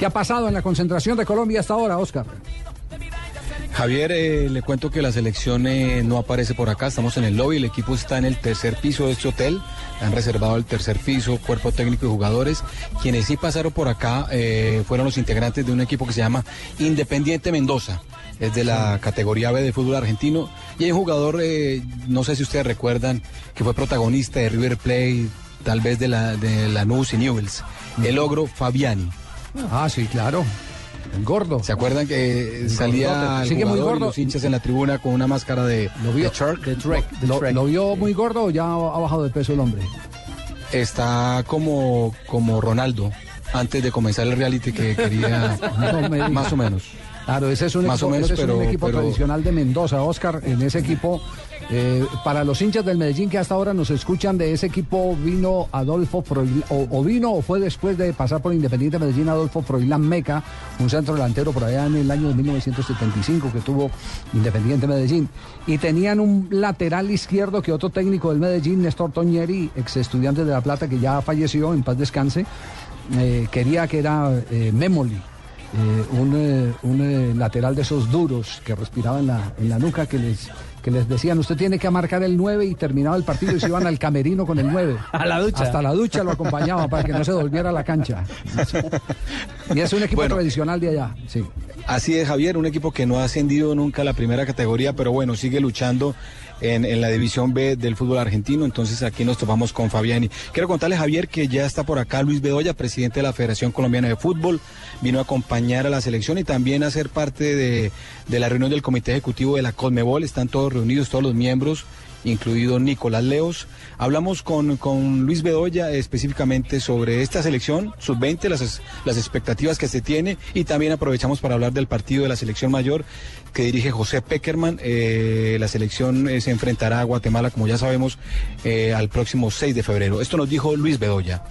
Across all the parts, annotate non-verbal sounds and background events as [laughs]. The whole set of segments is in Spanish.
¿Qué ha pasado en la concentración de Colombia hasta ahora, Oscar? Javier, eh, le cuento que la selección eh, no aparece por acá, estamos en el lobby, el equipo está en el tercer piso de este hotel, han reservado el tercer piso, cuerpo técnico y jugadores. Quienes sí pasaron por acá eh, fueron los integrantes de un equipo que se llama Independiente Mendoza, es de la categoría B de fútbol argentino, y hay un jugador, no sé si ustedes recuerdan, que fue protagonista de River Plate, tal vez de la de Lanús y Newells, el ogro Fabiani. Ah, sí, claro. El gordo. ¿Se acuerdan que salía Sigue muy gordo. los hinchas en la tribuna con una máscara de, ¿Lo vio, de Shark? de de ¿Lo, ¿Lo, vio muy gordo o ya ha bajado de peso el hombre? Está como, como Ronaldo, antes de comenzar el reality que quería [laughs] no más o menos. Claro, ese es un más equipo, o menos, ese pero, es un equipo pero... tradicional de Mendoza, Oscar. En ese equipo, eh, para los hinchas del Medellín que hasta ahora nos escuchan, de ese equipo vino Adolfo Froilán, o, vino o fue después de pasar por Independiente Medellín Adolfo Froilán Meca, un centro delantero por allá en el año de 1975 que tuvo Independiente Medellín. Y tenían un lateral izquierdo que otro técnico del Medellín, Néstor Toñeri, ex estudiante de La Plata, que ya falleció, en paz descanse, eh, quería que era eh, Memoli. Eh, un, un lateral de esos duros que respiraba la, en la nuca que les, que les decían usted tiene que marcar el 9 y terminaba el partido y se iban al camerino con el 9. [laughs] A la ducha. Hasta la ducha lo acompañaba para que no se volviera a la cancha. [laughs] Y es un equipo Bueno. tradicional de allá. Sí. Así es, Javier, un equipo que no ha ascendido nunca a la primera categoría, pero bueno, sigue luchando en, en, la división B del fútbol argentino. Entonces aquí nos topamos con Fabiani. Quiero contarle, Javier, que ya está por acá Luis Bedoya, presidente de la Federación Colombiana de Fútbol. Vino a acompañar a la selección y también a ser parte de, de la reunión del Comité Ejecutivo de la Colmebol. Están todos reunidos, todos los miembros incluido Nicolás Leos. Hablamos con, Luis Bedoya específicamente sobre esta selección sub-20, las, las expectativas que se tiene y también aprovechamos para hablar del partido de la selección mayor que dirige José Peckerman. Eh, la selección eh, se enfrentará a Guatemala, como ya sabemos, eh, al próximo 6 de febrero. Esto nos dijo Luis Bedoya.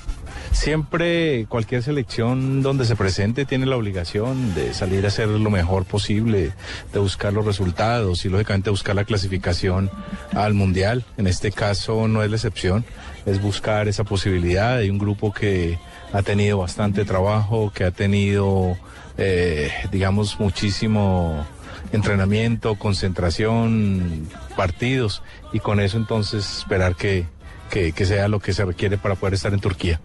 Siempre cualquier selección donde se presente tiene la obligación de salir a hacer lo mejor posible, de buscar los resultados y lógicamente buscar la clasificación al mundial. En este caso no es la excepción, es buscar esa posibilidad. Hay un grupo que ha tenido bastante trabajo, que ha tenido, eh, digamos, muchísimo entrenamiento, concentración, partidos y con eso entonces esperar que, que, sea lo que se requiere para poder estar en Turquía.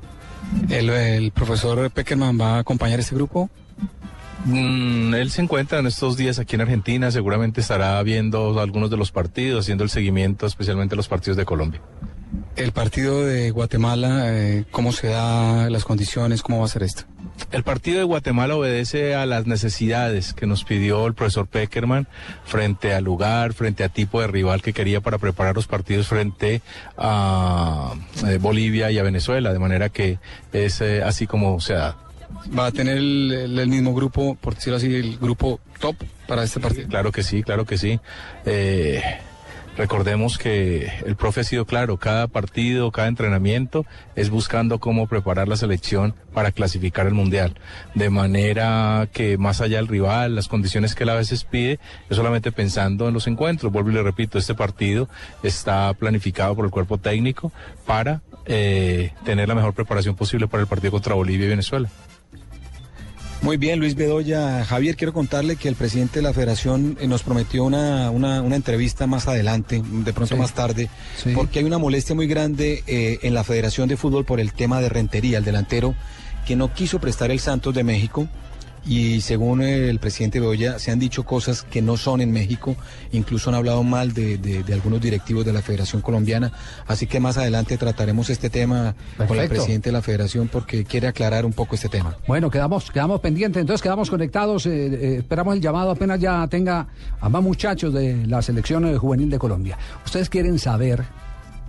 ¿El, el profesor Peckerman va a acompañar este grupo? Mm, él se encuentra en estos días aquí en Argentina, seguramente estará viendo algunos de los partidos, haciendo el seguimiento especialmente los partidos de Colombia. El partido de Guatemala, eh, ¿cómo se da las condiciones? ¿Cómo va a ser esto? El partido de Guatemala obedece a las necesidades que nos pidió el profesor Peckerman frente al lugar, frente a tipo de rival que quería para preparar los partidos frente a eh, Bolivia y a Venezuela, de manera que es eh, así como se da. ¿Va a tener el, mismo grupo, por decirlo así, el grupo top para este partido? Claro que sí, claro que sí. Eh, Recordemos que el profe ha sido claro, cada partido, cada entrenamiento es buscando cómo preparar la selección para clasificar el mundial. De manera que más allá del rival, las condiciones que él a veces pide, es solamente pensando en los encuentros. Vuelvo y le repito, este partido está planificado por el cuerpo técnico para eh, tener la mejor preparación posible para el partido contra Bolivia y Venezuela. Muy bien, Luis Bedoya. Javier, quiero contarle que el presidente de la federación nos prometió una, una, una entrevista más adelante, de pronto sí. más tarde, sí. porque hay una molestia muy grande eh, en la Federación de Fútbol por el tema de Rentería, el delantero que no quiso prestar el Santos de México. Y según el presidente Bedoya, se han dicho cosas que no son en México, incluso han hablado mal de, de, de algunos directivos de la Federación Colombiana. Así que más adelante trataremos este tema Perfecto. con el presidente de la Federación porque quiere aclarar un poco este tema. Bueno, quedamos, quedamos pendientes, entonces quedamos conectados. Eh, eh, esperamos el llamado apenas ya tenga a más muchachos de la selección juvenil de Colombia. Ustedes quieren saber,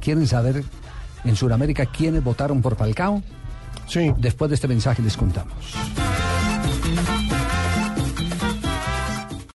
quieren saber en Sudamérica quiénes votaron por Falcao. Sí. Después de este mensaje les contamos. Thank you.